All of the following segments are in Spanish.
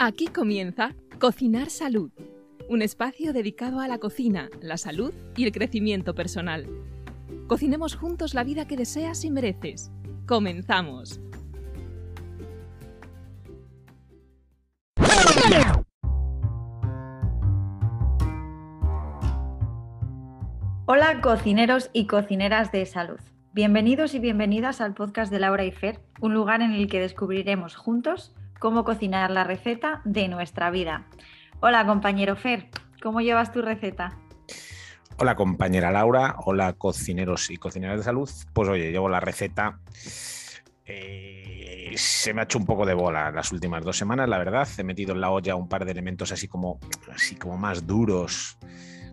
Aquí comienza Cocinar Salud, un espacio dedicado a la cocina, la salud y el crecimiento personal. Cocinemos juntos la vida que deseas y mereces. Comenzamos. Hola cocineros y cocineras de salud. Bienvenidos y bienvenidas al podcast de Laura y Fer, un lugar en el que descubriremos juntos cómo cocinar la receta de nuestra vida. Hola compañero Fer, ¿cómo llevas tu receta? Hola compañera Laura, hola cocineros y cocineras de salud. Pues oye, llevo la receta. Eh, se me ha hecho un poco de bola las últimas dos semanas, la verdad. He metido en la olla un par de elementos así como, así como más duros,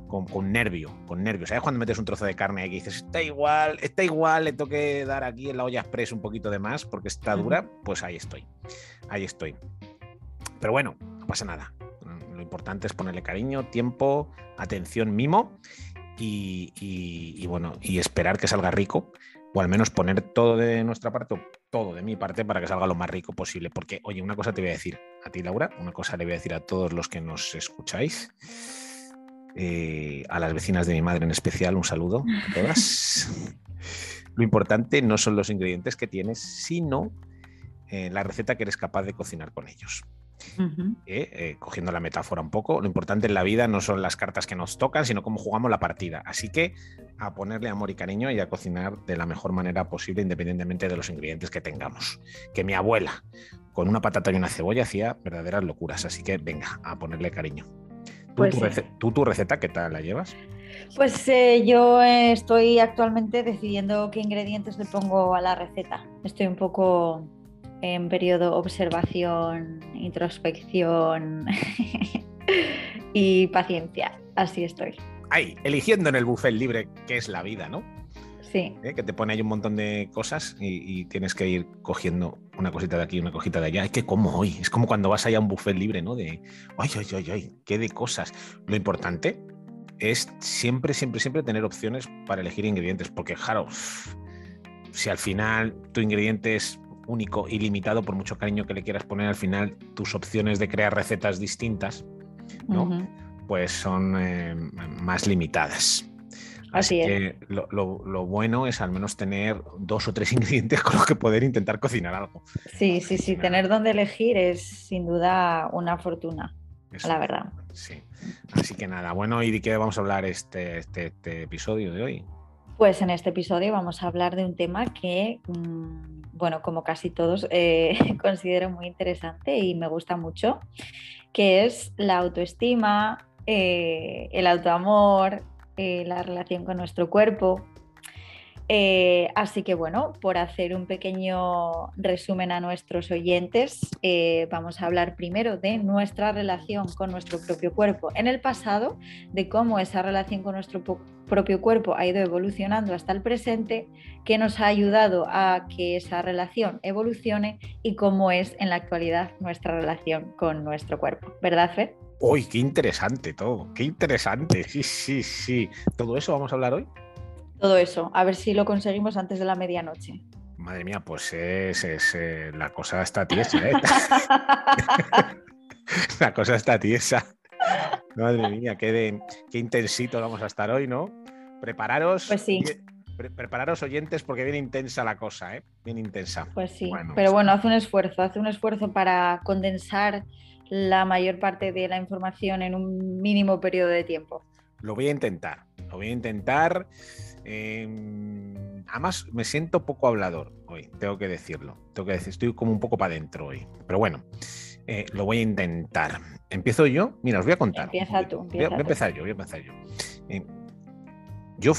con, nervio, con nervio. ¿Sabes cuando metes un trozo de carne y dices, está igual, está igual, le tengo que dar aquí en la olla express un poquito de más porque está dura? Pues ahí estoy, ahí estoy. Pero bueno, no pasa nada. Lo importante es ponerle cariño, tiempo, atención, mimo y, bueno, y esperar que salga rico o al menos poner todo de nuestra parte, todo de mi parte para que salga lo más rico posible. Porque, oye, una cosa te voy a decir a ti, Laura, una cosa le voy a decir a todos los que nos escucháis. Eh, a las vecinas de mi madre en especial, un saludo a todas. Lo importante no son los ingredientes que tienes, sino eh, la receta que eres capaz de cocinar con ellos. Eh, cogiendo la metáfora un poco, lo importante en la vida no son las cartas que nos tocan, sino cómo jugamos la partida. Así que a ponerle amor y cariño y a cocinar de la mejor manera posible, independientemente de los ingredientes que tengamos. Que mi abuela, con una patata y una cebolla, hacía verdaderas locuras. Así que venga, a ponerle cariño. ¿Tú, tu receta, qué tal la llevas? Pues eh, yo estoy actualmente decidiendo qué ingredientes le pongo a la receta. Estoy un poco en periodo observación, introspección y paciencia. Así estoy. Ay, eligiendo en el buffet libre, que es la vida, ¿no? Sí. ¿Eh? Que te pone ahí un montón de cosas y, tienes que ir cogiendo una cosita de aquí, una cosita de allá. Es que como hoy, es como cuando vas allá a un buffet libre, ¿no? De, ay, ay, ay, ay, qué de cosas. Lo importante es siempre, siempre, siempre tener opciones para elegir ingredientes, porque, claro, si al final tu ingrediente es único y limitado, por mucho cariño que le quieras poner, al final tus opciones de crear recetas distintas, ¿no? Pues son eh, más limitadas. Así, que lo, bueno es al menos tener dos o tres ingredientes con los que poder intentar cocinar algo. Sí, sí, sí, tener donde elegir es sin duda una fortuna, la verdad. Sí. Así que nada, bueno, ¿y de qué vamos a hablar este, este, este, episodio de hoy? Pues en este episodio vamos a hablar de un tema que, mm, bueno, como casi todos, eh, considero muy interesante y me gusta mucho, que es la autoestima, eh, el autoamor, eh, la relación con nuestro cuerpo. Eh, así que bueno, por hacer un pequeño resumen a nuestros oyentes, eh, vamos a hablar primero de nuestra relación con nuestro propio cuerpo en el pasado, de cómo esa relación con nuestro propio cuerpo ha ido evolucionando hasta el presente, qué nos ha ayudado a que esa relación evolucione y cómo es en la actualidad nuestra relación con nuestro cuerpo. ¿Verdad, Fred? Uy, qué interesante todo, qué interesante. Sí, sí, sí. ¿Todo eso vamos a hablar hoy? Todo eso, a ver si lo conseguimos antes de la medianoche. Madre mía, pues es, eh, la cosa está tiesa, ¿eh? la cosa está tiesa. Madre mía, qué, qué intensito vamos a estar hoy, ¿no? Prepararos. Pues sí. Prepararos oyentes porque viene intensa la cosa, ¿eh? Bien intensa. Pues sí, pero bueno, hace un esfuerzo, hace un esfuerzo para condensar la mayor parte de la información en un mínimo periodo de tiempo. Lo voy a intentar, lo voy a intentar. Em, además, me siento poco hablador hoy, tengo que decirlo. Tengo que decir, estoy como un poco para adentro hoy. Pero bueno, eh, lo voy a intentar. ¿Empiezo yo? Mira, os voy a contar. Empieza tú. voy, a, empezar yo, voy a empezar yo. Eh, yo,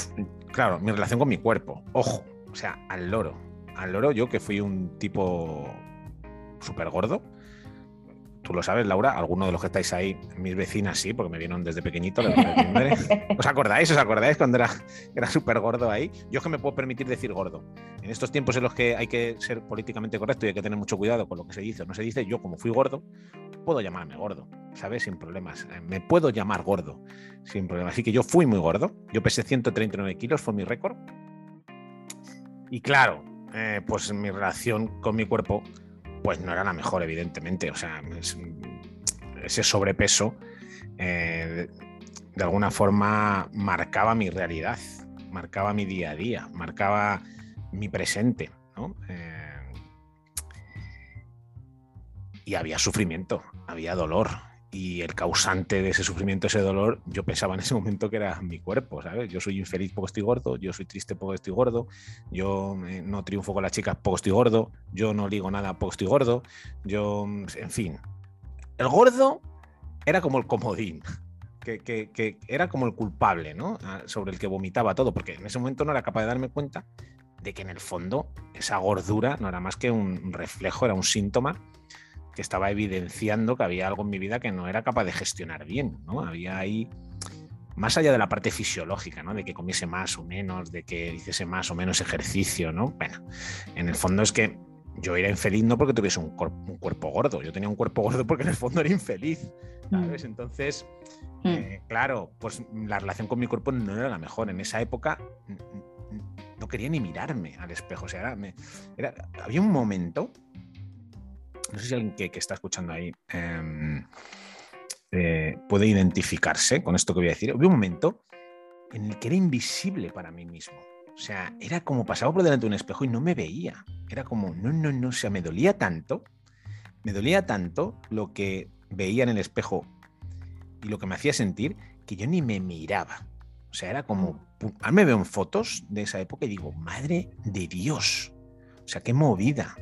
claro, mi relación con mi cuerpo, ojo, o sea, al loro. Al loro, yo que fui un tipo súper gordo, tú lo sabes, Laura, alguno de los que estáis ahí, mis vecinas sí, porque me vieron desde pequeñito. ¿Os acordáis? ¿Os acordáis cuando era, era súper gordo ahí? Yo es que me puedo permitir decir gordo. En estos tiempos en los que hay que ser políticamente correcto y hay que tener mucho cuidado con lo que se dice o no se dice, yo como fui gordo, puedo llamarme gordo, ¿sabes? Sin problemas. Eh, me puedo llamar gordo, sin problemas. Así que yo fui muy gordo. Yo pesé 139 kilos, fue mi récord. Y claro, eh, pues mi relación con mi cuerpo pues no era la mejor, evidentemente. O sea, ese sobrepeso eh, de, alguna forma marcaba mi realidad, marcaba mi día a día, marcaba mi presente. Eh, y había sufrimiento, había dolor, y el causante de ese sufrimiento, ese dolor, yo pensaba en ese momento que era mi cuerpo, ¿sabes? Yo soy infeliz porque estoy gordo, yo soy triste porque estoy gordo, yo eh, no triunfo con las chicas porque estoy gordo, yo no ligo nada porque estoy gordo, yo, en fin. El gordo era como el comodín, que, que, era como el culpable, ¿no? Ah, sobre el que vomitaba todo, porque en ese momento no era capaz de darme cuenta de que en el fondo esa gordura no era más que un reflejo, era un síntoma que estaba evidenciando que había algo en mi vida que no era capaz de gestionar bien, ¿no? Había ahí, más allá de la parte fisiológica, ¿no? De que comiese más o menos, de que hiciese más o menos ejercicio, ¿no? Bueno, en el fondo es que yo era infeliz no porque tuviese un, cuerpo gordo, yo tenía un cuerpo gordo porque en el fondo era infeliz, ¿sabes? Mm. Entonces, mm. Eh, claro, pues la relación con mi cuerpo no era la mejor. En esa época no quería ni mirarme al espejo, o sea, era, había un momento no sé si alguien que, está escuchando ahí em, eh, puede identificarse con esto que voy a decir. Hubo un momento en el que era invisible para mí mismo. O sea, era como pasaba por delante de un espejo y no me veía. Era como, no, no, no, o sea, me dolía tanto, me dolía tanto lo que veía en el espejo y lo que me hacía sentir que yo ni me miraba. O sea, era como, ahora me veo en fotos de esa época y digo, madre de Dios, o sea, qué movida.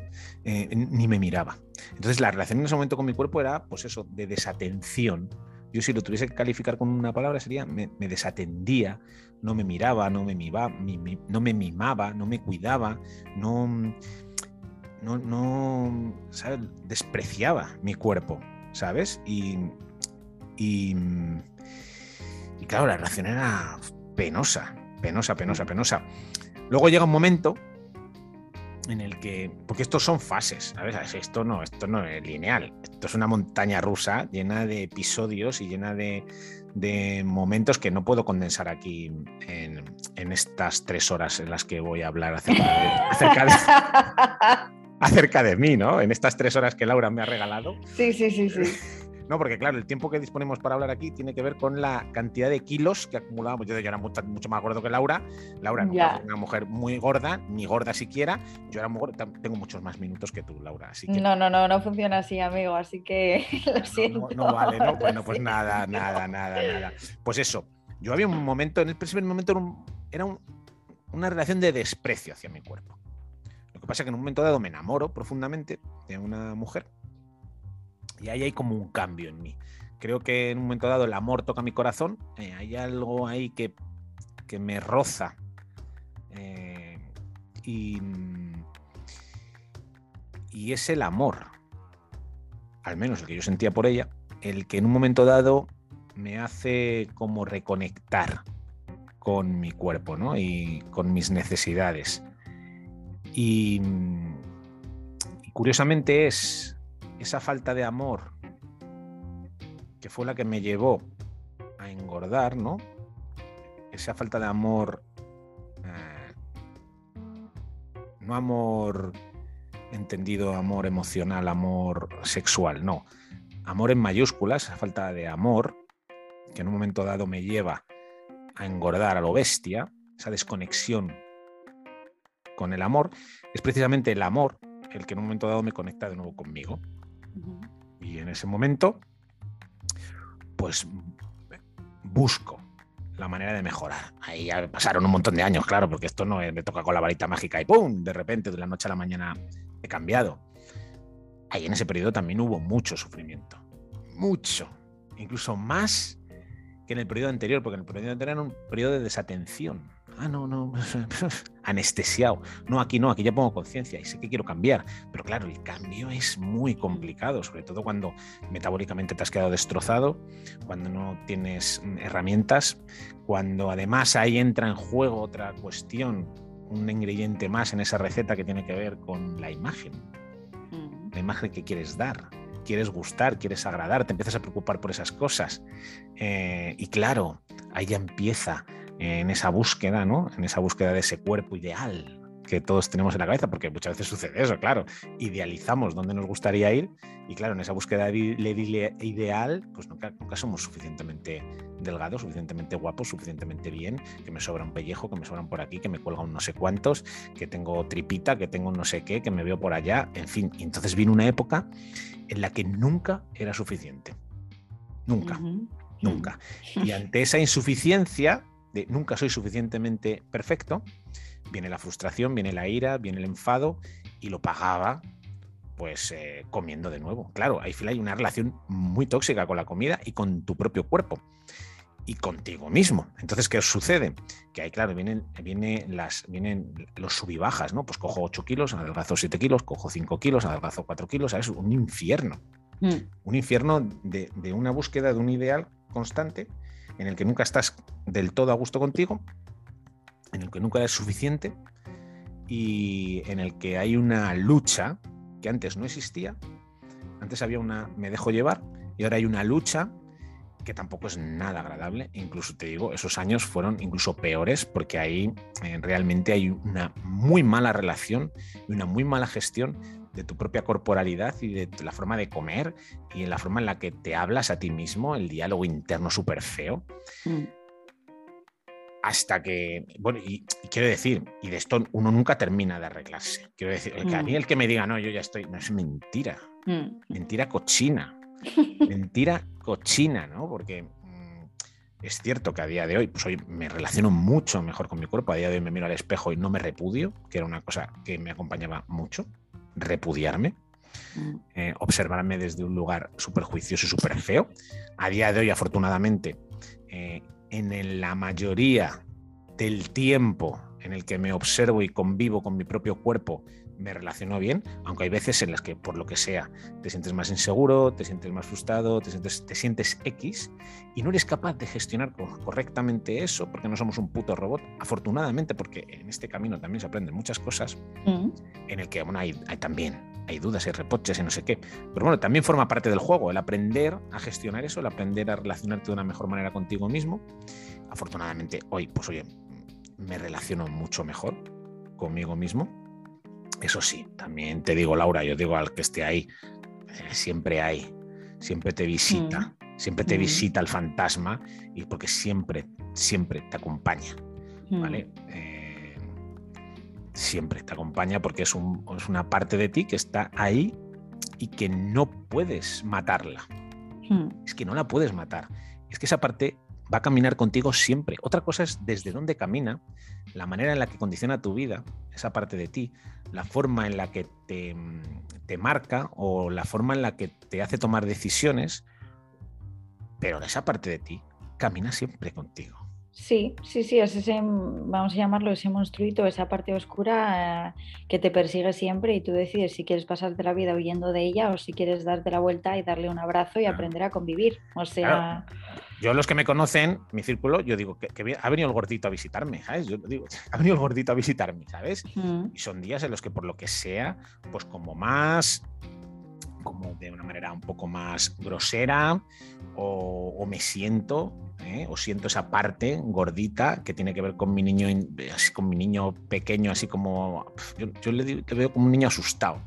Eh, ni me miraba. Entonces la relación en ese momento con mi cuerpo era, pues eso, de desatención. Yo si lo tuviese que calificar con una palabra sería, me, desatendía, no me miraba, no me, mimaba, no me mimaba, no me cuidaba, no, no, no ¿sabes? despreciaba mi cuerpo, ¿sabes? Y, y, y claro, la relación era penosa, penosa, penosa, penosa. Luego llega un momento en el que, porque estos son fases, ¿sabes? Esto no, esto no es lineal, esto es una montaña rusa llena de episodios y llena de, momentos que no puedo condensar aquí en, estas tres horas en las que voy a hablar acerca de, acerca de mí, ¿no? En estas tres horas que Laura me ha regalado. Sí, sí, sí, sí. No, porque claro, el tiempo que disponemos para hablar aquí tiene que ver con la cantidad de kilos que acumulábamos. Yo, yo era mucho, más gordo que Laura. Laura no es una mujer muy gorda, ni gorda siquiera. Yo era muy gorda, tengo muchos más minutos que tú, Laura. Así que... No, no, no, no funciona así, amigo. Así que lo siento. No, vale, ¿no? Bueno, pues nada, nada, nada, nada. Pues eso. Yo había un momento, en el primer momento era, una relación de desprecio hacia mi cuerpo. Lo que pasa es que en un momento dado me enamoro profundamente de una mujer y ahí hay como un cambio en mí. Creo que en un momento dado el amor toca mi corazón, eh, hay algo ahí que, me roza. Eh, y, y es el amor, al menos el que yo sentía por ella, el que en un momento dado me hace como reconectar con mi cuerpo ¿no? y con mis necesidades. y curiosamente es esa falta de amor que fue la que me llevó a engordar, ¿no? Esa falta de amor, eh, no amor entendido, amor emocional, amor sexual, no. Amor en mayúsculas, esa falta de amor que en un momento dado me lleva a engordar a lo bestia, esa desconexión con el amor, es precisamente el amor el que en un momento dado me conecta de nuevo conmigo. Y en ese momento, pues busco la manera de mejorar. Ahí ya pasaron un montón de años, claro, porque esto no me toca con la varita mágica y ¡pum! De repente, de la noche a la mañana he cambiado. Ahí en ese periodo también hubo mucho sufrimiento. Mucho. Incluso más que en el periodo anterior, porque en el periodo anterior era un periodo de desatención ah, no, no, anestesiado. No, aquí no, aquí ya pongo conciencia y sé que quiero cambiar. Pero claro, el cambio es muy complicado, sobre todo cuando metabólicamente te has quedado destrozado, cuando no tienes mm, herramientas, cuando además ahí entra en juego otra cuestión, un ingrediente más en esa receta que tiene que ver con la imagen. Mm. La imagen que quieres dar quieres gustar, quieres agradar, te empiezas a preocupar por esas cosas. Eh, y claro, ahí ya empieza en esa búsqueda, ¿no? En esa búsqueda de ese cuerpo ideal que todos tenemos en la cabeza, porque muchas veces sucede eso, claro. Idealizamos dónde nos gustaría ir y claro, en esa búsqueda ideal, pues nunca, nunca somos suficientemente delgados, suficientemente guapos, suficientemente bien, que me sobra un pellejo, que me sobran por aquí, que me cuelga un no sé cuántos, que tengo tripita, que tengo no sé qué, que me veo por allá, en fin. Y entonces vino una época en la que nunca era suficiente. Nunca, nunca. Y ante esa insuficiencia de nunca soy suficientemente perfecto, viene la frustración, viene la ira, viene el enfado y lo pagaba pues eh, comiendo de nuevo. Claro, ahí hay una relación muy tóxica con la comida y con tu propio cuerpo y contigo mismo. Entonces, ¿qué sucede? Que ahí, claro, vienen, vienen, las, vienen los subibajas, ¿no? Pues cojo 8 kilos, adelgazo 7 kilos, cojo 5 kilos, adelgazo 4 kilos, es un infierno. Mm. Un infierno de, de una búsqueda de un ideal constante en el que nunca estás del todo a gusto contigo en el que nunca eres suficiente y en el que hay una lucha que antes no existía. Antes había una me dejo llevar y ahora hay una lucha que tampoco es nada agradable. Incluso te digo, esos años fueron incluso peores porque ahí eh, realmente hay una muy mala relación y una muy mala gestión de tu propia corporalidad y de la forma de comer y en la forma en la que te hablas a ti mismo, el diálogo interno súper feo. Mm hasta que, bueno, y, quiero decir, y de esto uno nunca termina de arreglarse. Quiero decir, que a mí mm. el que me diga, no, yo ya estoy, no es mentira, mm. mentira cochina, mentira cochina, ¿no? Porque es cierto que a día de hoy, pues hoy me relaciono mucho mejor con mi cuerpo, a día de hoy me miro al espejo y no me repudio, que era una cosa que me acompañaba mucho, repudiarme. Eh, observarme desde un lugar súper juicioso y súper feo. A día de hoy, afortunadamente, eh, en la mayoría del tiempo en el que me observo y convivo con mi propio cuerpo, me relaciono bien, aunque hay veces en las que por lo que sea te sientes más inseguro, te sientes más frustrado, te sientes, te sientes X y no eres capaz de gestionar correctamente eso porque no somos un puto robot. Afortunadamente, porque en este camino también se aprenden muchas cosas, mm. en el que bueno, hay, hay también hay dudas, hay reproches y no sé qué. Pero bueno, también forma parte del juego, el aprender a gestionar eso, el aprender a relacionarte de una mejor manera contigo mismo. Afortunadamente, hoy, pues oye, me relaciono mucho mejor conmigo mismo. Eso sí, también te digo, Laura, yo digo al que esté ahí, eh, siempre hay, siempre te visita, mm. siempre te mm. visita el fantasma y porque siempre, siempre te acompaña. ¿Vale? Mm. Eh, siempre te acompaña porque es, una parte de ti que está ahí y que no puedes matarla. Es que no la puedes matar. Es que esa parte va a caminar contigo siempre. Otra cosa es desde dónde camina, la manera en la que condiciona tu vida, esa parte de ti, la forma en la que te, te marca o la forma en la que te hace tomar decisiones, pero esa parte de ti camina siempre contigo. Sí, sí, sí, es ese, vamos a llamarlo, ese monstruito, esa parte oscura eh, que te persigue siempre y tú decides si quieres pasarte la vida huyendo de ella o si quieres darte la vuelta y darle un abrazo y aprender a convivir. O sea... Yo los que me conocen, mi círculo, yo digo que, ha venido el gordito a visitarme, ¿sabes? Yo digo, ha venido el gordito a visitarme, ¿sabes? Y son días en los que por lo que sea, pues como más como de una manera un poco más grosera o, me siento ¿eh? o siento esa parte gordita que tiene que ver con mi niño así con mi niño pequeño así como yo, le, veo como un niño asustado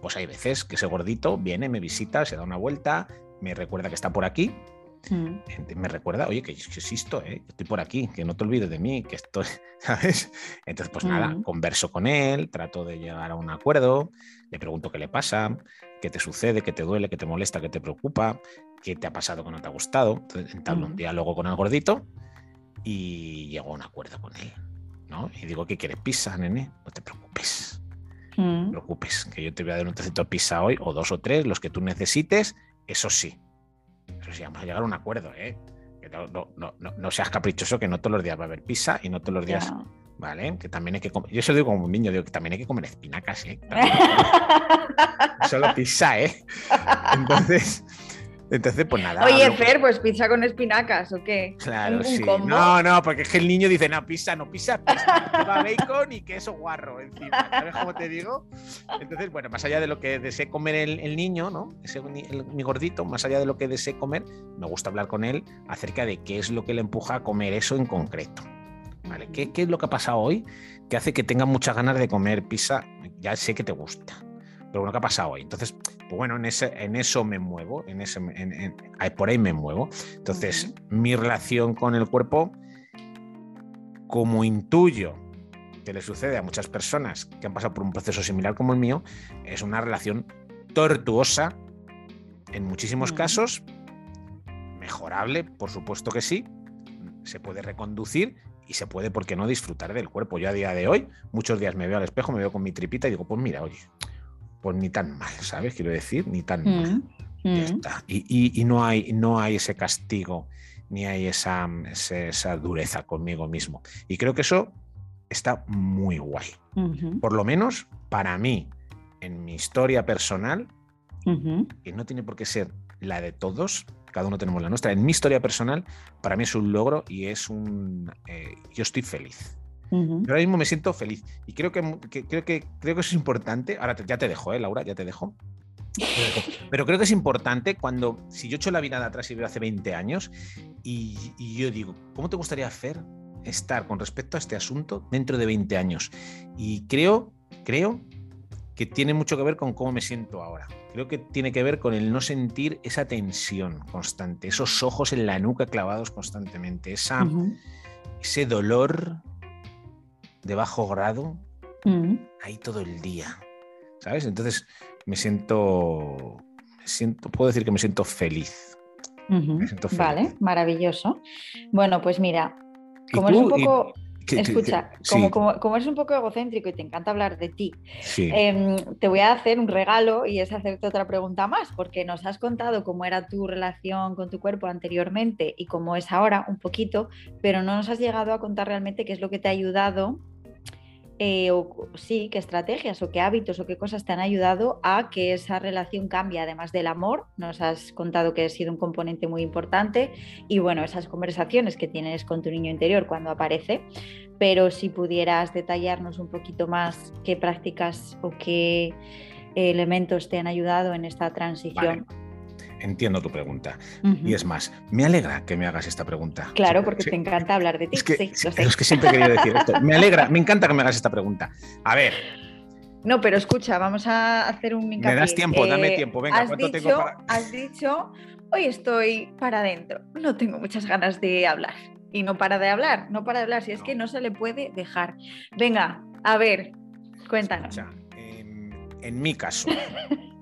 pues hay veces que ese gordito viene me visita se da una vuelta me recuerda que está por aquí mm. me recuerda, oye, que, existo, ¿eh? estoy por aquí, que no te olvides de mí, que estoy, ¿sabes? Entonces, pues nada, mm. converso con él, trato de llegar a un acuerdo, le pregunto qué le pasa, qué te sucede, qué te duele, qué te molesta, qué te preocupa, qué te ha pasado que no te ha gustado. Entonces entablo un diálogo con el gordito y llego a un acuerdo con él. ¿no? Y digo, ¿qué quieres? Pizza, nene. No te preocupes. No te preocupes, que yo te voy a dar un trocito de pizza hoy, o dos o tres, los que tú necesites. Eso sí. Eso sí, vamos a llegar a un acuerdo, ¿eh? Que no, seas caprichoso, que no todos los días va a haber pizza y no todos los días. ¿vale? Que también hay que comer. Yo eso digo como un niño, digo que también hay que comer espinacas, ¿eh? Solo pizza, ¿eh? Entonces, entonces, pues nada. Oye, Fer, pues pizza con espinacas, ¿o qué? Claro, sí. No, no, porque es que el niño dice, no, pizza, no, pizza, pizza. Lleva bacon y queso guarro encima. ¿Sabes cómo te digo? Entonces, bueno, más allá de lo que desee comer el, niño, ¿no? Ese, mi gordito, más allá de lo que desee comer, me gusta hablar con él acerca de qué es lo que le empuja a comer eso en concreto. ¿vale? ¿Qué, ¿Qué, es lo que ha pasado hoy que hace que tenga muchas ganas de comer pizza? Ya sé que te gusta, pero bueno, ¿qué ha pasado hoy? Entonces, pues bueno, en, ese, en eso me muevo, en ese, en, en, por ahí me muevo. Entonces, mi relación con el cuerpo, como intuyo que le sucede a muchas personas que han pasado por un proceso similar como el mío, es una relación tortuosa en muchísimos casos, mejorable, por supuesto que sí, se puede reconducir y se puede, ¿por qué no?, disfrutar del cuerpo. Yo a día de hoy, muchos días me veo al espejo, me veo con mi tripita y digo, pues mira, oye, pues ni tan mal, ¿sabes? Quiero decir, ni tan mal. Mm, Ya está. Y, y- y no, hay, no hay ese castigo, ni hay esa, ese- esa dureza conmigo mismo. Y creo que eso está muy guay. Por lo menos para mí, en mi historia personal, que no tiene por qué ser la de todos, cada uno tenemos la nuestra. En mi historia personal, para mí es un logro y es un. eh, yo estoy feliz. Yo ahora mismo me siento feliz y creo que, que- creo que, creo que eso es importante. Ahora te- ya te dejo, ¿eh, Laura? Ya te dejo. Pero creo que es importante cuando, si yo echo la mirada atrás y veo hace 20 años y, y yo digo, ¿cómo te gustaría hacer estar con respecto a este asunto dentro de 20 años? Y creo, creo que tiene mucho que ver con cómo me siento ahora. Creo que tiene que ver con el no sentir esa tensión constante, esos ojos en la nuca clavados constantemente, esa, ese dolor de bajo grado ujú. ahí todo el día. ¿Sabes? Entonces me siento, me siento, puedo decir que me siento feliz. Me siento feliz. Vale, maravilloso. Bueno, pues mira, ¿Y como eres un poco, escucha, como, sí, como, como eres un poco egocéntrico y te encanta hablar de ti, sí. em, te voy a hacer un regalo y es hacerte otra pregunta más, porque nos has contado cómo era tu relación con tu cuerpo anteriormente y cómo es ahora un poquito, pero no nos has llegado a contar realmente qué es lo que te ha ayudado. Eh, o sí, qué estrategias o qué hábitos o qué cosas te han ayudado a que esa relación cambie, además del amor. Nos has contado que ha sido un componente muy importante y bueno, esas conversaciones que tienes con tu niño interior cuando aparece. Pero si pudieras detallarnos un poquito más qué prácticas o qué elementos te han ayudado en esta transición. Entiendo tu pregunta. Y es más, me alegra que me hagas esta pregunta. Claro, Sí, porque sí. te encanta hablar de ti. Es que, sí, lo sé. es que siempre he querido decir esto. Me alegra, me encanta que me hagas esta pregunta. A ver, No, pero escucha, vamos a hacer un hincapié. das tiempo, dame tiempo, venga, has ¿cuánto dicho, tengo para- Has dicho, hoy estoy para adentro, no tengo muchas ganas de hablar. Y no para de hablar, no para de hablar, si es No. que no se le puede dejar. Venga, a ver, cuéntanos. escucha, en, en mi caso,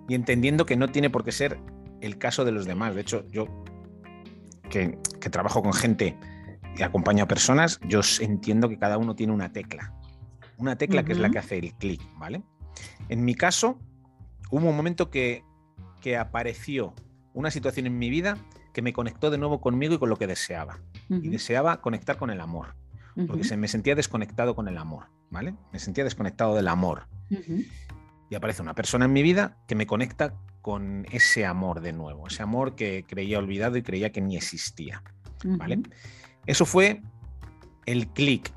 y entendiendo que no tiene por qué ser el caso de los demás. De hecho, yo que, que trabajo con gente y acompaño a personas, yo entiendo que cada uno tiene una tecla. Una tecla que es la que hace el clic, ¿vale? En mi caso, hubo un momento que, que apareció una situación en mi vida que me conectó de nuevo conmigo y con lo que deseaba. Y deseaba conectar con el amor, porque se me sentía desconectado con el amor, ¿vale? Me sentía desconectado del amor y aparece una persona en mi vida que me conecta con ese amor de nuevo, ese amor que creía olvidado y creía que ni existía. ¿vale? ujú, Eso fue el clic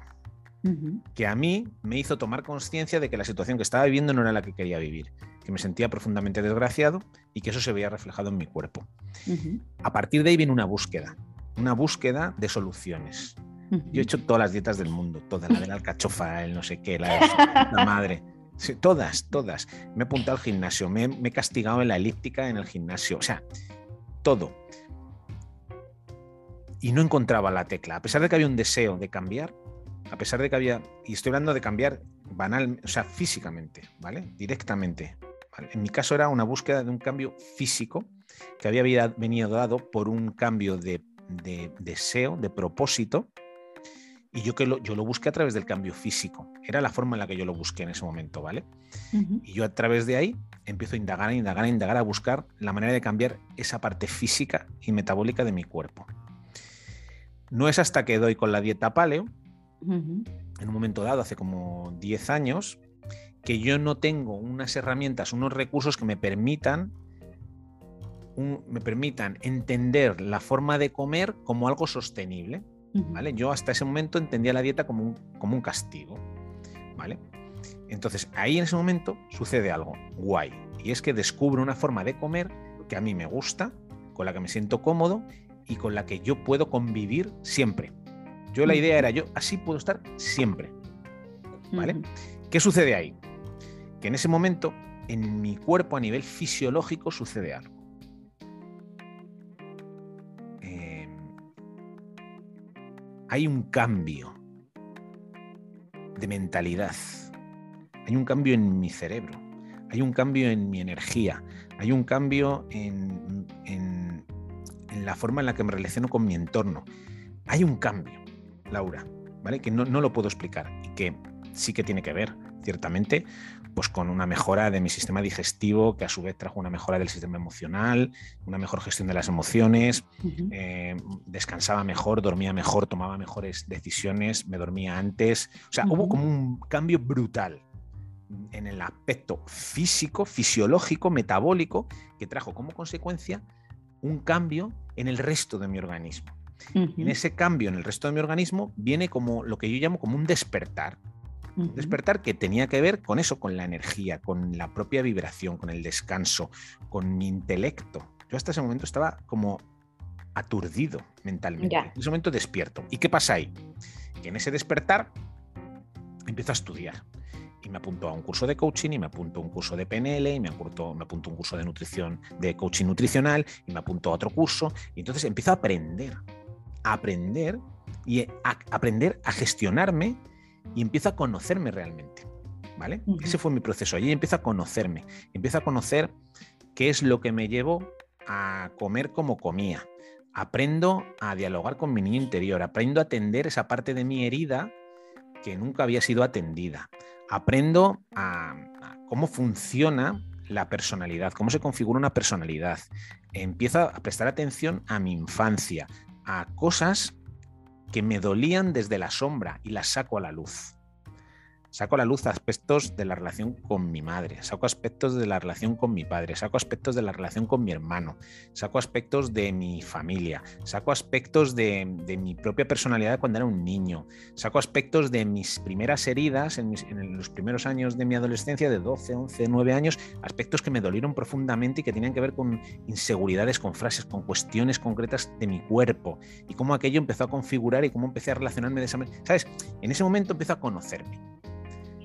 ujú, que a mí me hizo tomar conciencia de que la situación que estaba viviendo no era la que quería vivir, que me sentía profundamente desgraciado y que eso se veía reflejado en mi cuerpo. ujú, A partir de ahí viene una búsqueda, una búsqueda de soluciones. Yo he hecho todas las dietas del mundo, todas, la de la alcachofa, el no sé qué, la de la madre. Todas, todas. Me he apuntado al gimnasio, me, he- castigado en la elíptica en el gimnasio, o sea, todo. Y no encontraba la tecla. A pesar de que había un deseo de cambiar, a pesar de que había, y estoy hablando de cambiar banal, o sea, físicamente, ¿vale? Directamente. En mi caso era una búsqueda de un cambio físico que había venido dado por un cambio de deseo, de propósito, y yo, que lo, yo lo busqué a través del cambio físico. Era la forma en la que yo lo busqué en ese momento, ¿vale? Y yo a través de ahí empiezo a indagar, a indagar, a indagar, a buscar la manera de cambiar esa parte física y metabólica de mi cuerpo. No es hasta que doy con la dieta paleo, en un momento dado, hace como 10 años, que yo no tengo unas herramientas, unos recursos que me permitan, un- me permitan entender la forma de comer como algo sostenible. ¿Vale? Yo hasta ese momento entendía la dieta como un, como un castigo, ¿vale? Entonces ahí en ese momento sucede algo guay y es que descubro una forma de comer que a mí me gusta, con la que me siento cómodo y con la que yo puedo convivir siempre. Yo la idea era, yo así puedo estar siempre. ¿Vale? ¿Qué sucede ahí? Que en ese momento, en mi cuerpo a nivel fisiológico sucede algo. Hay un cambio de mentalidad. Hay un cambio en mi cerebro. Hay un cambio en mi energía. Hay un cambio en, en la forma en la que me relaciono con mi entorno. Hay un cambio, Laura, ¿vale? Que no, no lo puedo explicar y que sí que tiene que ver, ciertamente, pues con una mejora de mi sistema digestivo, que a su vez trajo una mejora del sistema emocional, una mejor gestión de las emociones, eh, descansaba mejor, dormía mejor, tomaba mejores decisiones, me dormía antes. O sea, hubo como un cambio brutal en el aspecto físico, fisiológico, metabólico, que trajo como consecuencia un cambio en el resto de mi organismo. En ese cambio en el resto de mi organismo viene como lo que yo llamo como un despertar. Despertar que tenía que ver con eso, con la energía, con la propia vibración, con el descanso, con mi intelecto. Yo hasta ese momento estaba como aturdido mentalmente. En ese momento despierto. ¿Y qué pasa ahí? Que en ese despertar empiezo a estudiar. Y me apunto a un curso de coaching, y me apunto a un curso de PNL, y me apunto, me apunto a un curso de nutrición, de coaching nutricional, y me apunto a otro curso. Y entonces empiezo a aprender, a aprender y a aprender a gestionarme y empiezo a conocerme realmente. ¿Vale? Ese fue mi proceso. Allí empiezo a conocerme, empiezo a conocer qué es lo que me llevo a comer como comía. Aprendo a dialogar con mi niño interior, aprendo a atender esa parte de mi herida que nunca había sido atendida. Aprendo a, cómo funciona la personalidad, cómo se configura una personalidad. Empiezo a prestar atención a mi infancia, a cosas que me dolían desde la sombra y las saco a la luz. Saco a la luz aspectos de la relación con mi madre, saco aspectos de la relación con mi padre, saco aspectos de la relación con mi hermano, saco aspectos de mi familia, saco aspectos de, mi propia personalidad cuando era un niño, saco aspectos de mis primeras heridas en, en, los primeros años de mi adolescencia, de 12, 11, 9 años, aspectos que me dolieron profundamente y que tenían que ver con inseguridades, con frases, con cuestiones concretas de mi cuerpo y cómo aquello empezó a configurar y cómo empecé a relacionarme de esa manera. ¿Sabes? En ese momento empiezo a conocerme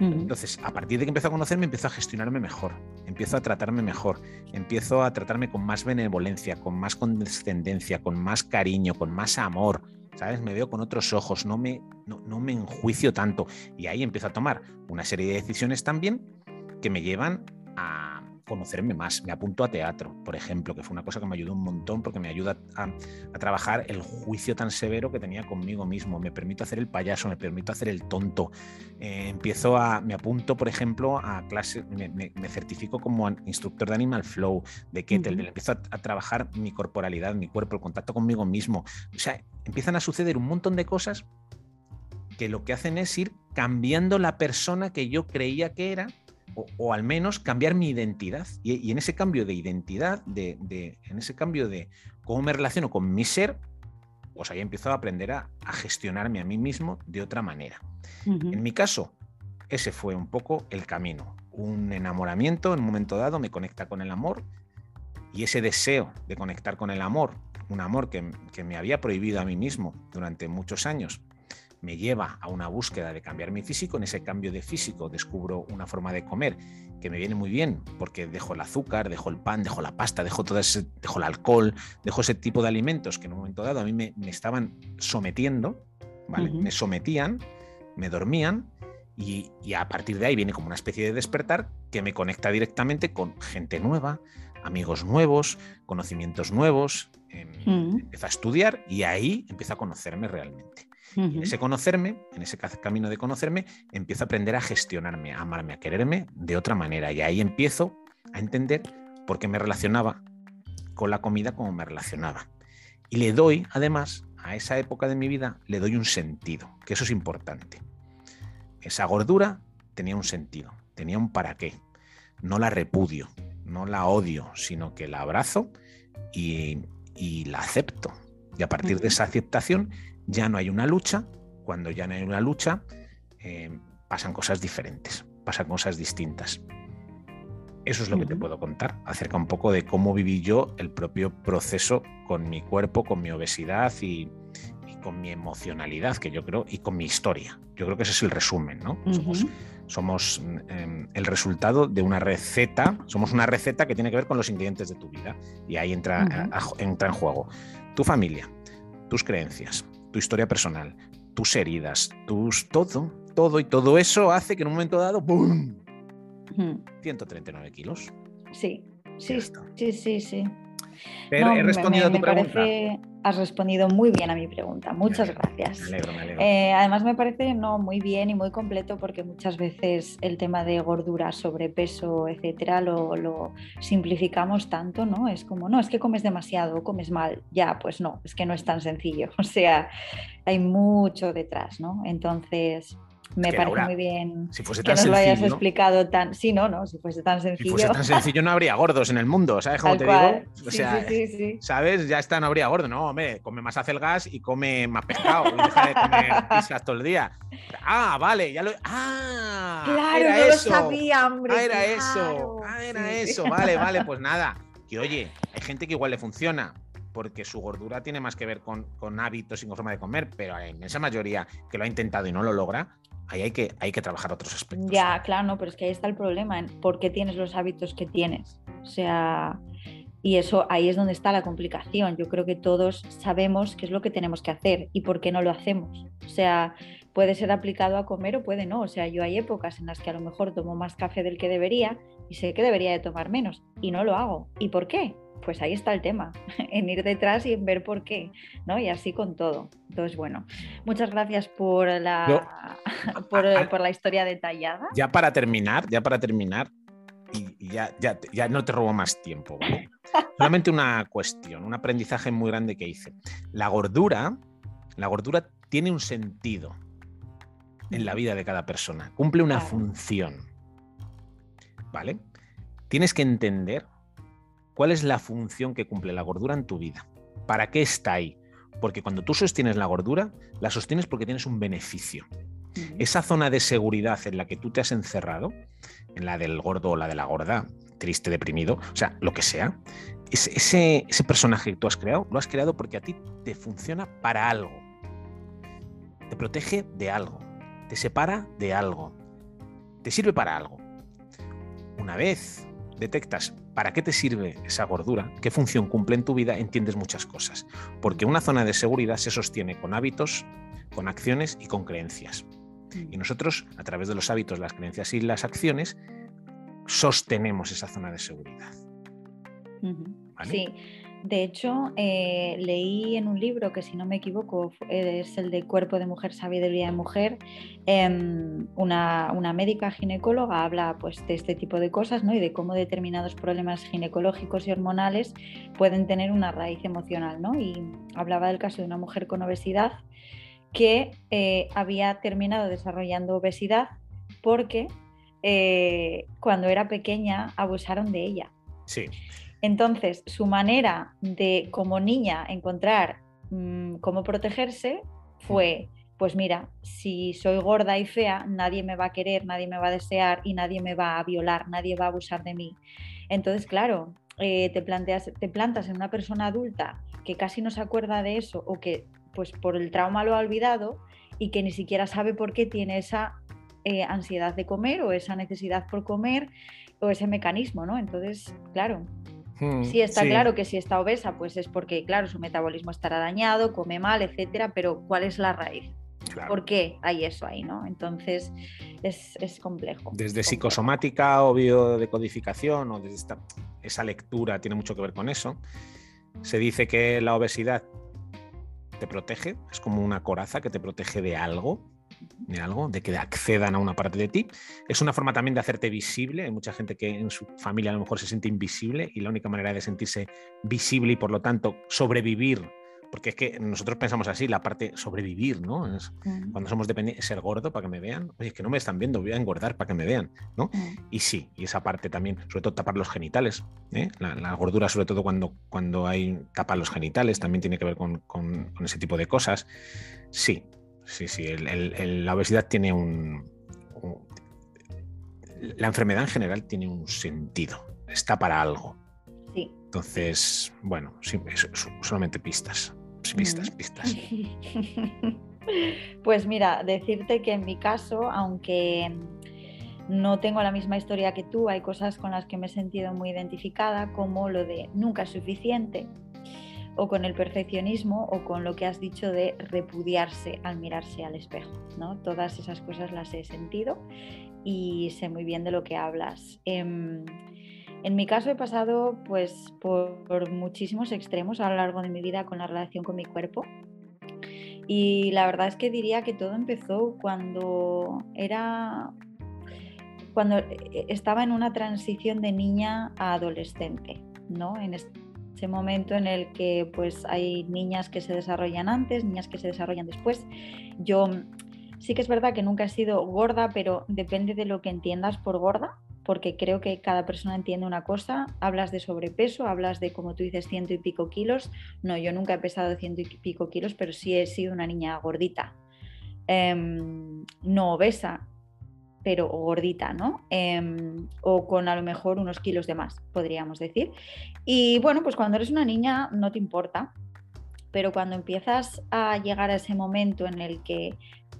entonces, a partir de que empiezo a conocerme, empiezo a gestionarme mejor, empiezo a tratarme mejor, empiezo a tratarme con más benevolencia, con más condescendencia, con más cariño, con más amor. ¿Sabes? Me veo con otros ojos, no me, no, no me enjuicio tanto. Y ahí empiezo a tomar una serie de decisiones también que me llevan a, conocerme más. Me apunto a teatro, por ejemplo, que fue una cosa que me ayudó un montón porque me ayuda a, trabajar el juicio tan severo que tenía conmigo mismo. Me permito hacer el payaso, me permito hacer el tonto. Eh, empiezo a, me apunto, por ejemplo, a clases, me, certifico como instructor de Animal Flow, de Kettle, empiezo a, a trabajar mi corporalidad, mi cuerpo, el contacto conmigo mismo. O sea, empiezan a suceder un montón de cosas que lo que hacen es ir cambiando la persona que yo creía que era o, al menos cambiar mi identidad. Y, en ese cambio de identidad, de, en ese cambio de cómo me relaciono con mi ser, pues ahí empiezo a aprender a, gestionarme a mí mismo de otra manera. En mi caso, ese fue un poco el camino. Un enamoramiento en un momento dado me conecta con el amor y ese deseo de conectar con el amor, un amor que, que me había prohibido a mí mismo durante muchos años, me lleva a una búsqueda de cambiar mi físico. En ese cambio de físico descubro una forma de comer que me viene muy bien porque dejo el azúcar, dejo el pan, dejo la pasta, dejo todo ese, dejo el alcohol, dejo ese tipo de alimentos que en un momento dado a mí me, estaban sometiendo, ¿vale? Me sometían, me dormían y, a partir de ahí viene como una especie de despertar que me conecta directamente con gente nueva, amigos nuevos, conocimientos nuevos. Em, empiezo a estudiar y ahí empiezo a conocerme realmente. En ese conocerme, en ese camino de conocerme, empiezo a aprender a gestionarme, a amarme, a quererme de otra manera. Y ahí empiezo a entender por qué me relacionaba con la comida como me relacionaba. Y le doy, además, a esa época de mi vida, le doy un sentido, que eso es importante. Esa gordura tenía un sentido, tenía un para qué. No la repudio, no la odio, sino que la abrazo y, la acepto. Y a partir de esa aceptación ya no hay una lucha, cuando ya no hay una lucha, eh, pasan cosas diferentes, pasan cosas distintas. Eso es lo que te puedo contar acerca un poco de cómo viví yo el propio proceso con mi cuerpo, con mi obesidad y, con mi emocionalidad, que yo creo, y con mi historia. Yo creo que ese es el resumen, ¿no? Somos, somos em, el resultado de una receta, somos una receta que tiene que ver con los ingredientes de tu vida. Y ahí entra, entra en juego tu familia, tus creencias, tu historia personal, tus heridas, tus todo, todo y todo eso hace que en un momento dado, ¡boom! 139 kilos. Sí, sí, sí, sí, sí. Pero he respondido a tu pregunta. has respondido muy bien a mi pregunta. Muchas gracias. Me alegro, me alegro. Eh, además me parece no muy bien y muy completo porque muchas veces el tema de gordura, sobrepeso, etcétera, lo, lo, simplificamos tanto, ¿no? Es como, no, es que comes demasiado, comes mal. Ya, pues no, es que no es tan sencillo. O sea, hay mucho detrás, ¿no? Entonces, me parece muy bien si fuese que nos lo hayas explicado tan. Sí, no, no, si fuese tan sencillo. Si fuese tan sencillo, no habría gordos en el mundo, ¿sabes cómo te digo? O sea, sí, sí, ¿sabes? Ya está, no habría gordo. No, hombre, come más acelgas y come más pescado y deja de comer pizzas todo el día. Ah, vale, ya lo. ¡Ah! Claro, era no eso. lo sabía, hombre. Ah, era eso. Ah, era eso. Vale, vale, pues nada. Que oye, hay gente que igual le funciona porque su gordura tiene más que ver con, con, hábitos y con forma de comer, pero en esa mayoría que lo ha intentado y no lo logra, ahí hay que, hay que trabajar otros aspectos. Ya, claro, no, pero es que ahí está el problema, en por qué tienes los hábitos que tienes. O sea, y eso ahí es donde está la complicación. Yo creo que todos sabemos qué es lo que tenemos que hacer y por qué no lo hacemos. O sea, puede ser aplicado a comer o puede no. O sea, yo hay épocas en las que a lo mejor tomo más café del que debería y sé que debería de tomar menos y no lo hago. ¿Y por qué? Pues ahí está el tema, en ir detrás y en ver por qué, ¿no? Y así con todo. Entonces, bueno, muchas gracias por la, por, la historia detallada. Ya para terminar, ya para terminar, y ya, ya, ya no te robo más tiempo, ¿vale? Solamente una cuestión, un aprendizaje muy grande que hice. La gordura, la gordura tiene un sentido en la vida de cada persona, cumple una función, ¿vale? Tienes que entender ¿Cuál es la función que cumple la gordura en tu vida? ¿Para qué está ahí? Porque cuando tú sostienes la gordura, la sostienes porque tienes un beneficio. Esa zona de seguridad en la que tú te has encerrado, en la del gordo o la de la gorda, triste, deprimido, o sea, lo que sea, ese, ese personaje que tú has creado, lo has creado porque a ti te funciona para algo. Te protege de algo, te separa de algo, te sirve para algo. Una vez detectas para qué te sirve esa gordura, qué función cumple en tu vida, entiendes muchas cosas. Porque una zona de seguridad se sostiene con hábitos, con acciones y con creencias. Y mm. nosotros, a través de los hábitos, las creencias y las acciones, sostenemos esa zona de seguridad. Sí, de hecho, eh, leí en un libro que, si no me equivoco, es el de Cuerpo de Mujer, Sabiduría de Mujer, em, una, médica ginecóloga habla pues, de este tipo de cosas ¿no? y de cómo determinados problemas ginecológicos y hormonales pueden tener una raíz emocional. ¿no? Y hablaba del caso de una mujer con obesidad que eh, había terminado desarrollando obesidad porque eh, cuando era pequeña abusaron de ella. Sí. Entonces, su manera de, como niña, encontrar mm, cómo protegerse fue, pues mira, si soy gorda y fea, nadie me va a querer, nadie me va a desear y nadie me va a violar, nadie va a abusar de mí. Entonces, claro, eh, te, planteas, te plantas en una persona adulta que casi no se acuerda de eso o que pues por el trauma lo ha olvidado y que ni siquiera sabe por qué tiene esa eh, ansiedad de comer o esa necesidad por comer o ese mecanismo, ¿no? Entonces, claro, Hmm, sí, está claro que si está obesa, pues es porque, claro, su metabolismo estará dañado, come mal, etcétera, pero ¿cuál es la raíz? ¿Por qué hay eso ahí, no? Entonces es, complejo. Desde psicosomática o biodecodificación o desde esa lectura tiene mucho que ver con eso. Se dice que la obesidad te protege, es como una coraza que te protege de algo, de algo, de que accedan a una parte de ti. Es una forma también de hacerte visible. Hay mucha gente que en su familia a lo mejor se siente invisible y la única manera de sentirse visible y por lo tanto sobrevivir, porque es que nosotros pensamos así, la parte sobrevivir, ¿no? Cuando somos dependientes, ser gordo para que me vean. Oye, es que no me están viendo, voy a engordar para que me vean, ¿no? Y sí, y esa parte también, sobre todo tapar los genitales. ¿eh? La, gordura, sobre todo cuando, cuando hay tapar los genitales, también tiene que ver con, con ese tipo de cosas. Sí, sí, sí. la obesidad tiene un, La enfermedad en general tiene un sentido. Está para algo. Sí. Entonces, bueno, sí, solamente pistas. pistas, pistas. Pues mira, decirte que en mi caso, aunque no tengo la misma historia que tú, hay cosas con las que me he sentido muy identificada, como lo de nunca es suficiente, o con el perfeccionismo, o con lo que has dicho de repudiarse al mirarse al espejo. ¿no? Todas esas cosas las he sentido y sé muy bien de lo que hablas. Em, en mi caso he pasado pues, por, muchísimos extremos a lo largo de mi vida con la relación con mi cuerpo. Y la verdad es que diría que todo empezó cuando era cuando eh, estaba en una transición de niña a adolescente, ¿no? En ese momento en el que pues hay niñas que se desarrollan antes, niñas que se desarrollan después. Yo sí que es verdad que nunca he sido gorda, pero depende de lo que entiendas por gorda porque creo que cada persona entiende una cosa. Hablas de sobrepeso, hablas de, como tú dices, ciento y pico kilos. No, yo nunca he pesado ciento y pico kilos, pero sí he sido una niña gordita. Em, no obesa, pero gordita, ¿no? Em, o con a lo mejor unos kilos de más, podríamos decir. Y bueno, pues cuando eres una niña no te importa, pero cuando empiezas a llegar a ese momento en el que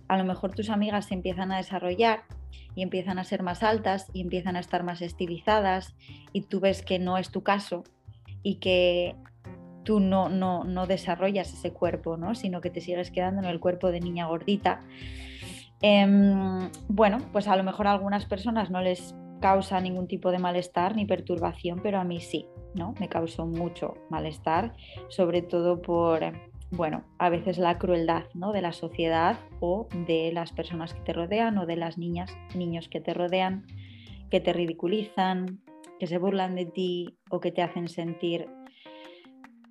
a lo mejor tus amigas se empiezan a desarrollar, y empiezan a ser más altas y empiezan a estar más estilizadas y tú ves que no es tu caso y que tú no, no, desarrollas ese cuerpo, ¿no? sino que te sigues quedando en el cuerpo de niña gordita. Em, bueno, pues a lo mejor a algunas personas no les causa ningún tipo de malestar ni perturbación, pero a mí sí, ¿no? Me causó mucho malestar, sobre todo por bueno, a veces la crueldad ¿no? de la sociedad o de las personas que te rodean o de las niñas, niños que te rodean, que te ridiculizan, que se burlan de ti o que te hacen sentir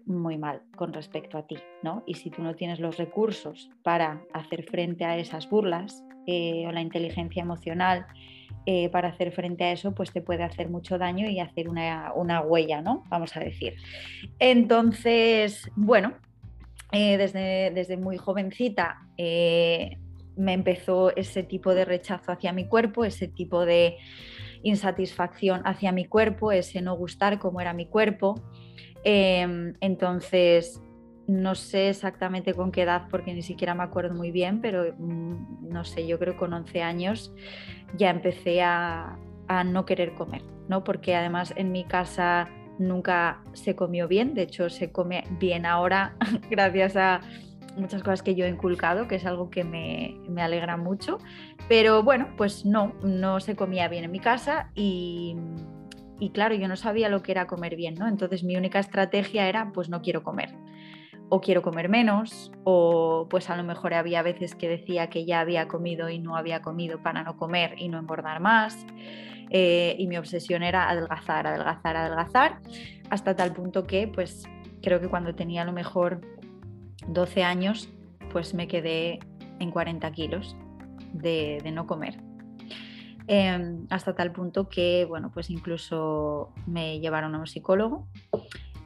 muy mal con respecto a ti, ¿no? Y si tú no tienes los recursos para hacer frente a esas burlas eh, o la inteligencia emocional eh, para hacer frente a eso, pues te puede hacer mucho daño y hacer una, una huella, ¿no? Vamos a decir. Entonces, bueno, eh, desde, desde, muy jovencita me empezó ese tipo de rechazo hacia mi cuerpo, ese tipo de insatisfacción hacia mi cuerpo, ese no gustar cómo era mi cuerpo. Em, entonces, no sé exactamente con qué edad, porque ni siquiera me acuerdo muy bien, pero mm, no sé, yo creo que con 11 años ya empecé a, a no querer comer, ¿no? Porque además en mi casa nunca se comió bien, de hecho se come bien ahora gracias a muchas cosas que yo he inculcado, que es algo que me, alegra mucho, pero bueno, pues no, no se comía bien en mi casa y, y claro, yo no sabía lo que era comer bien, ¿no? Entonces mi única estrategia era, pues no quiero comer o quiero comer menos, o pues a lo mejor había veces que decía que ya había comido y no había comido para no comer y no engordar más. Eh, y mi obsesión era adelgazar, adelgazar, adelgazar, hasta tal punto que pues creo que cuando tenía a lo mejor 12 años, pues me quedé en 40 kilos de, no comer. Em, hasta tal punto que, bueno, pues incluso me llevaron a un psicólogo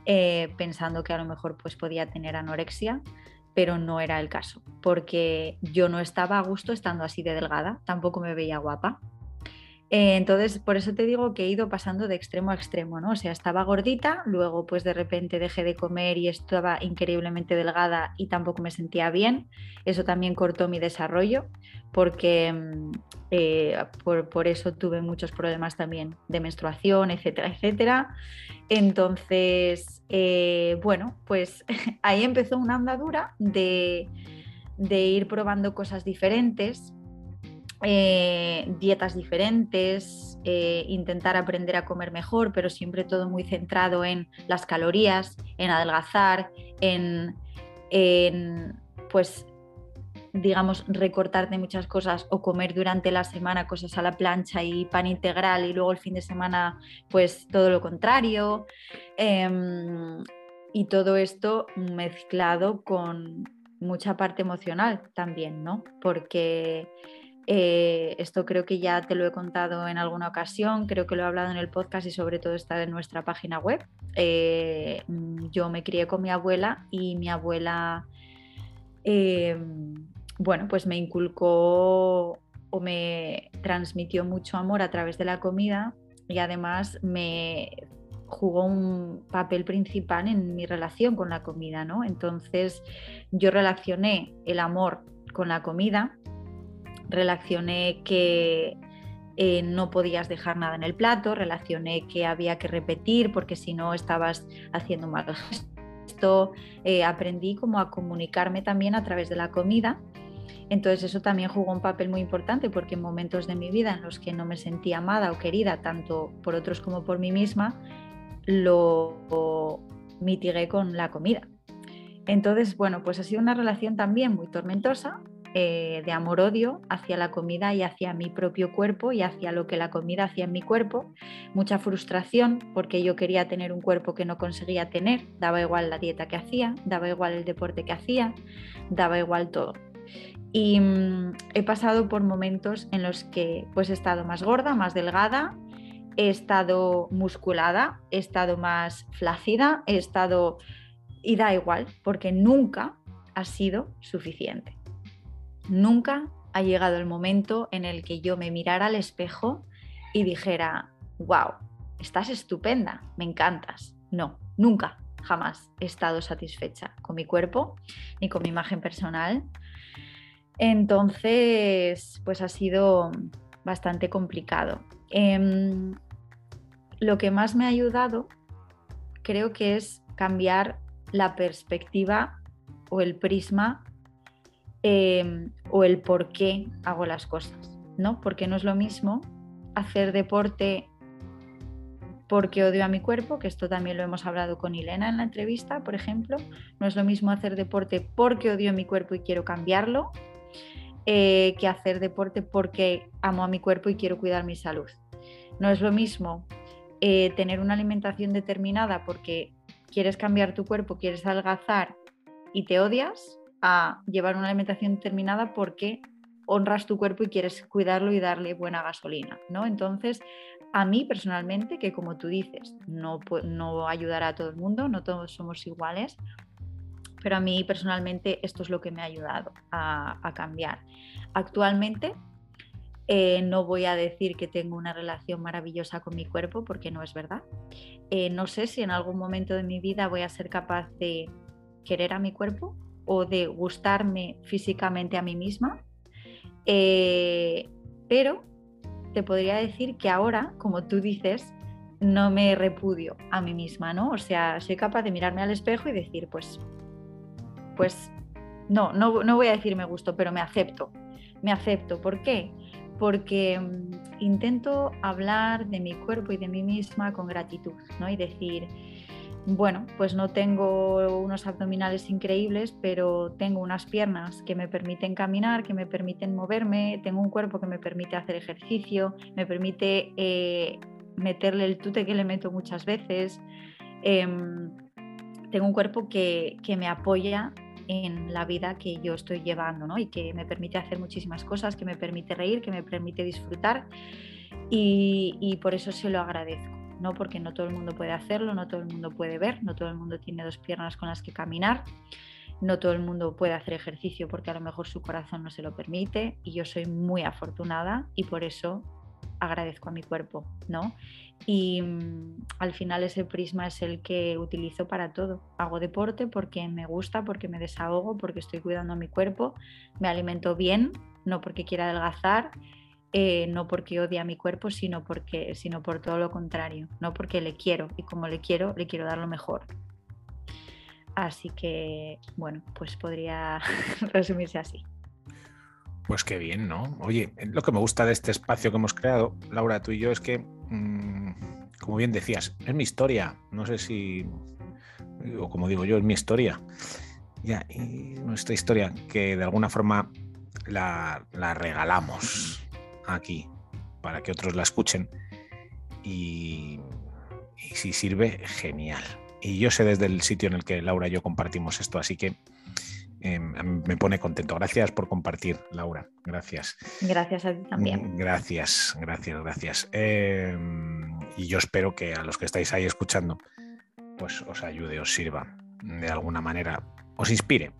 eh, pensando que a lo mejor pues podía tener anorexia, pero no era el caso, porque yo no estaba a gusto estando así de delgada, tampoco me veía guapa. Eh, entonces, por eso te digo que he ido pasando de extremo a extremo, ¿no? O sea, estaba gordita, luego pues de repente dejé de comer y estaba increíblemente delgada y tampoco me sentía bien. Eso también cortó mi desarrollo porque mm, eh, por, eso tuve muchos problemas también de menstruación, etcétera, etcétera. Entonces, eh, bueno, pues ahí empezó una andadura de, de ir probando cosas diferentes eh, dietas diferentes, eh, intentar aprender a comer mejor, pero siempre todo muy centrado en las calorías, en adelgazar, en, pues digamos, recortarte muchas cosas o comer durante la semana cosas a la plancha y pan integral y luego el fin de semana pues todo lo contrario. Em, y todo esto mezclado con mucha parte emocional también, ¿no? Porque eh, esto creo que ya te lo he contado en alguna ocasión, creo que lo he hablado en el podcast y sobre todo está en nuestra página web. Eh, mm, yo me crié con mi abuela y mi abuela, eh, bueno, pues me inculcó o me transmitió mucho amor a través de la comida y además me jugó un papel principal en mi relación con la comida, ¿no? Entonces yo relacioné el amor con la comida, relacioné que eh, no podías dejar nada en el plato, relacioné que había que repetir porque si no estabas haciendo mal gesto, eh, aprendí como a comunicarme también a través de la comida. Entonces eso también jugó un papel muy importante porque en momentos de mi vida en los que no me sentía amada o querida tanto por otros como por mí misma, lo mitigué con la comida. Entonces, bueno, pues ha sido una relación también muy tormentosa, eh, de amor-odio hacia la comida y hacia mi propio cuerpo y hacia lo que la comida hacía en mi cuerpo. Mucha frustración porque yo quería tener un cuerpo que no conseguía tener, daba igual la dieta que hacía, daba igual el deporte que hacía, daba igual todo. Y mm, he pasado por momentos en los que pues he estado más gorda, más delgada, he estado musculada, he estado más flácida, he estado... Y da igual, porque nunca ha sido suficiente. Nunca ha llegado el momento en el que yo me mirara al espejo y dijera, wow, estás estupenda, me encantas. No, nunca, jamás he estado satisfecha con mi cuerpo ni con mi imagen personal. Entonces, pues ha sido bastante complicado. Em, lo que más me ha ayudado creo que es cambiar la perspectiva o el prisma em, o el por qué hago las cosas, ¿no? Porque no es lo mismo hacer deporte porque odio a mi cuerpo, que esto también lo hemos hablado con Elena en la entrevista, por ejemplo, no es lo mismo hacer deporte porque odio a mi cuerpo y quiero cambiarlo, eh, que hacer deporte porque amo a mi cuerpo y quiero cuidar mi salud. No es lo mismo eh, tener una alimentación determinada porque quieres cambiar tu cuerpo, quieres adelgazar y te odias, a llevar una alimentación determinada porque honras tu cuerpo y quieres cuidarlo y darle buena gasolina, ¿no? Entonces, a mí personalmente, que como tú dices, no, no ayudará a todo el mundo, no todos somos iguales, pero a mí personalmente esto es lo que me ha ayudado a, cambiar. Actualmente eh, no voy a decir que tengo una relación maravillosa con mi cuerpo porque no es verdad. Eh, no sé si en algún momento de mi vida voy a ser capaz de querer a mi cuerpo o de gustarme físicamente a mí misma, eh, pero te podría decir que ahora, como tú dices, no me repudio a mí misma, ¿no? O sea, soy capaz de mirarme al espejo y decir, pues pues no, no, voy a decir me gusto, pero me acepto. Me acepto. ¿Por qué? Porque mm, intento hablar de mi cuerpo y de mí misma con gratitud, ¿no? Y decir, bueno, pues no tengo unos abdominales increíbles, pero tengo unas piernas que me permiten caminar, que me permiten moverme, tengo un cuerpo que me permite hacer ejercicio, me permite eh, meterle el tute que le meto muchas veces. Em, tengo un cuerpo que, que me apoya en la vida que yo estoy llevando ¿no? y que me permite hacer muchísimas cosas, que me permite reír, que me permite disfrutar y, por eso se lo agradezco. ¿No? porque no todo el mundo puede hacerlo, no todo el mundo puede ver, no todo el mundo tiene dos piernas con las que caminar, no todo el mundo puede hacer ejercicio porque a lo mejor su corazón no se lo permite y yo soy muy afortunada y por eso agradezco a mi cuerpo, ¿no? Y mm, al final ese prisma es el que utilizo para todo. Hago deporte porque me gusta, porque me desahogo, porque estoy cuidando a mi cuerpo, me alimento bien, no porque quiera adelgazar, eh, no porque odie a mi cuerpo, sino, porque, sino por todo lo contrario, no porque le quiero y como le quiero, le quiero dar lo mejor. Así que, bueno, pues podría resumirse así. Pues qué bien, ¿no? Oye, lo que me gusta de este espacio que hemos creado, Laura, tú y yo, es que, mm, como bien decías, es mi historia. No sé si, o como digo yo, es mi historia. Ya, y nuestra historia, que de alguna forma la, regalamos aquí para que otros la escuchen. Y, y si sirve, genial. Y yo sé desde el sitio en el que Laura y yo compartimos esto, así que Em, me pone contento. Gracias por compartir, Laura. Gracias. Gracias a ti también. Mm, gracias, gracias, gracias. Em, y yo espero que a los que estáis ahí escuchando, pues os ayude, os sirva de alguna manera, os inspire.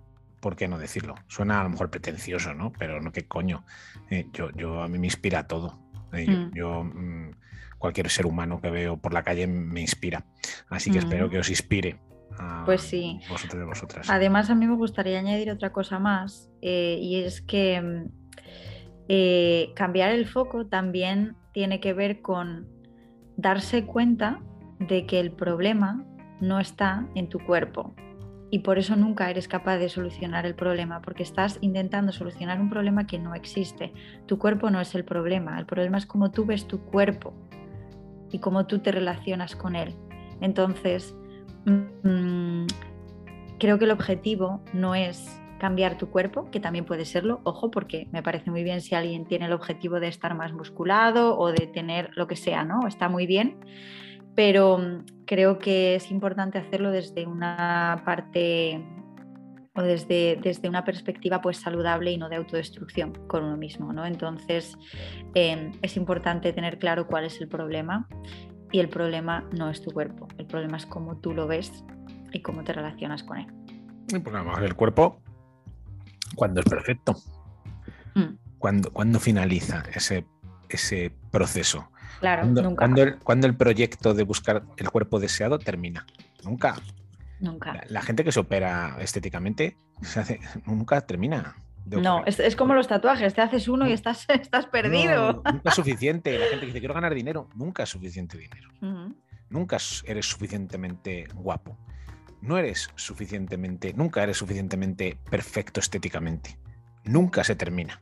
¿Por qué no decirlo? Suena a lo mejor pretencioso, ¿no? Pero no, qué coño. Eh, yo, yo, a mí me inspira todo. Eh, yo, mm. Mm, cualquier ser humano que veo por la calle me inspira. Así que espero que os inspire. A pues sí. Vosotros y vosotras. Además, a mí me gustaría añadir otra cosa más, eh, y es que cambiar el foco también tiene que ver con darse cuenta de que el problema no está en tu cuerpo, y por eso nunca eres capaz de solucionar el problema, porque estás intentando solucionar un problema que no existe. Tu cuerpo no es el problema, el problema es cómo tú ves tu cuerpo y cómo tú te relacionas con él. Entonces, mm, creo que el objetivo no es cambiar tu cuerpo, que también puede serlo, ojo, porque me parece muy bien si alguien tiene el objetivo de estar más musculado o de tener lo que sea, ¿no? Está muy bien, pero mm, creo que es importante hacerlo desde una parte o desde, desde una perspectiva pues saludable y no de autodestrucción con uno mismo. ¿no? Entonces em, es importante tener claro cuál es el problema y el problema no es tu cuerpo, el problema es cómo tú lo ves y cómo te relacionas con él. el cuerpo cuando es perfecto, mm. cuando, cuando finaliza ese, ese proceso Claro, cuando, nunca. Cuando el, proyecto de buscar el cuerpo deseado termina. Nunca. Nunca. La, gente que se opera estéticamente nunca termina. No, es, como los tatuajes, te haces uno y estás, estás perdido. nunca es suficiente. La gente que dice quiero ganar dinero, nunca es suficiente dinero. Nunca eres suficientemente guapo. No eres suficientemente, nunca eres suficientemente perfecto estéticamente. Nunca se termina.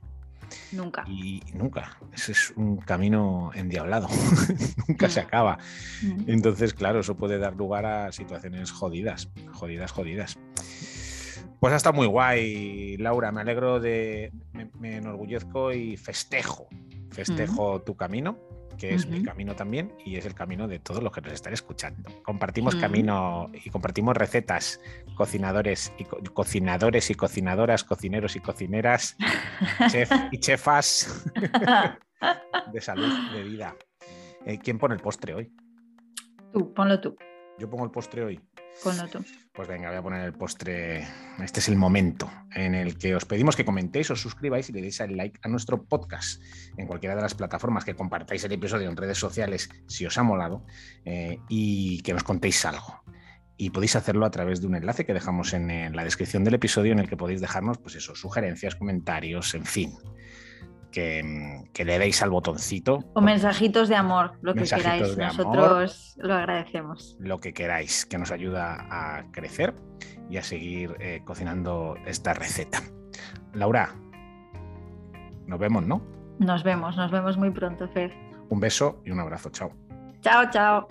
Nunca. Y nunca. Ese es un camino endiablado. nunca se acaba. Mm. Entonces, claro, eso puede dar lugar a situaciones jodidas, jodidas, jodidas. Pues ha estado muy guay, Laura. Me alegro de. Me, enorgullezco y festejo. Festejo tu camino que es mi camino también y es el camino de todos los que nos están escuchando. Compartimos camino y compartimos recetas, cocinadores y cocinadores y cocinadoras, cocineros y cocineras, chef y chefas de salud, de vida. Eh, ¿Quién pone el postre hoy? Tú, ponlo tú. Yo pongo el postre hoy. Ponlo tú. Pues venga, voy a poner el postre. Este es el momento en el que os pedimos que comentéis, os suscribáis y le deis el like a nuestro podcast en cualquiera de las plataformas, que compartáis el episodio en redes sociales si os ha molado eh, y que nos contéis algo. Y podéis hacerlo a través de un enlace que dejamos en, en la descripción del episodio en el que podéis dejarnos, pues eso, sugerencias, comentarios, en fin, que, le deis al botoncito. O mensajitos de amor, lo que queráis. Nosotros lo agradecemos. Lo que queráis, que nos ayuda a crecer y a seguir eh, cocinando esta receta. Laura, nos vemos, ¿no? Nos vemos, nos vemos muy pronto, Fer. Un beso y un abrazo. Chao. Chao, chao.